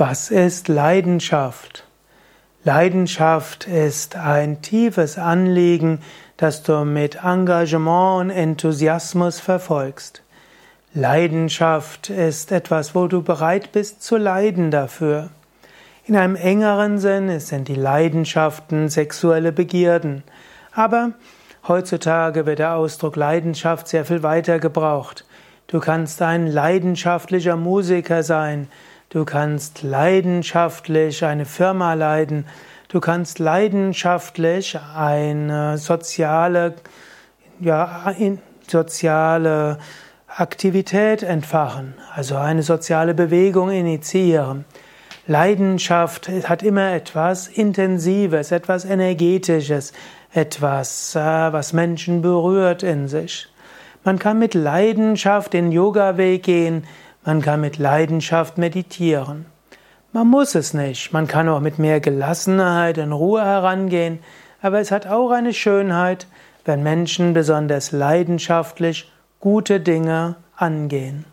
Was ist Leidenschaft? Leidenschaft ist ein tiefes Anliegen, das du mit Engagement und Enthusiasmus verfolgst. Leidenschaft ist etwas, wo du bereit bist zu leiden dafür. In einem engeren Sinn sind die Leidenschaften sexuelle Begierden. Aber heutzutage wird der Ausdruck Leidenschaft sehr viel weiter gebraucht. Du kannst ein leidenschaftlicher Musiker sein, Du kannst leidenschaftlich eine Firma leiden. Du kannst leidenschaftlich eine soziale, ja, soziale Aktivität entfachen, also eine soziale Bewegung initiieren. Leidenschaft hat immer etwas Intensives, etwas Energetisches, etwas, äh, was Menschen berührt in sich. Man kann mit Leidenschaft den Yoga-Weg gehen, man kann mit Leidenschaft meditieren. Man muss es nicht. Man kann auch mit mehr Gelassenheit und Ruhe herangehen. Aber es hat auch eine Schönheit, wenn Menschen besonders leidenschaftlich gute Dinge angehen.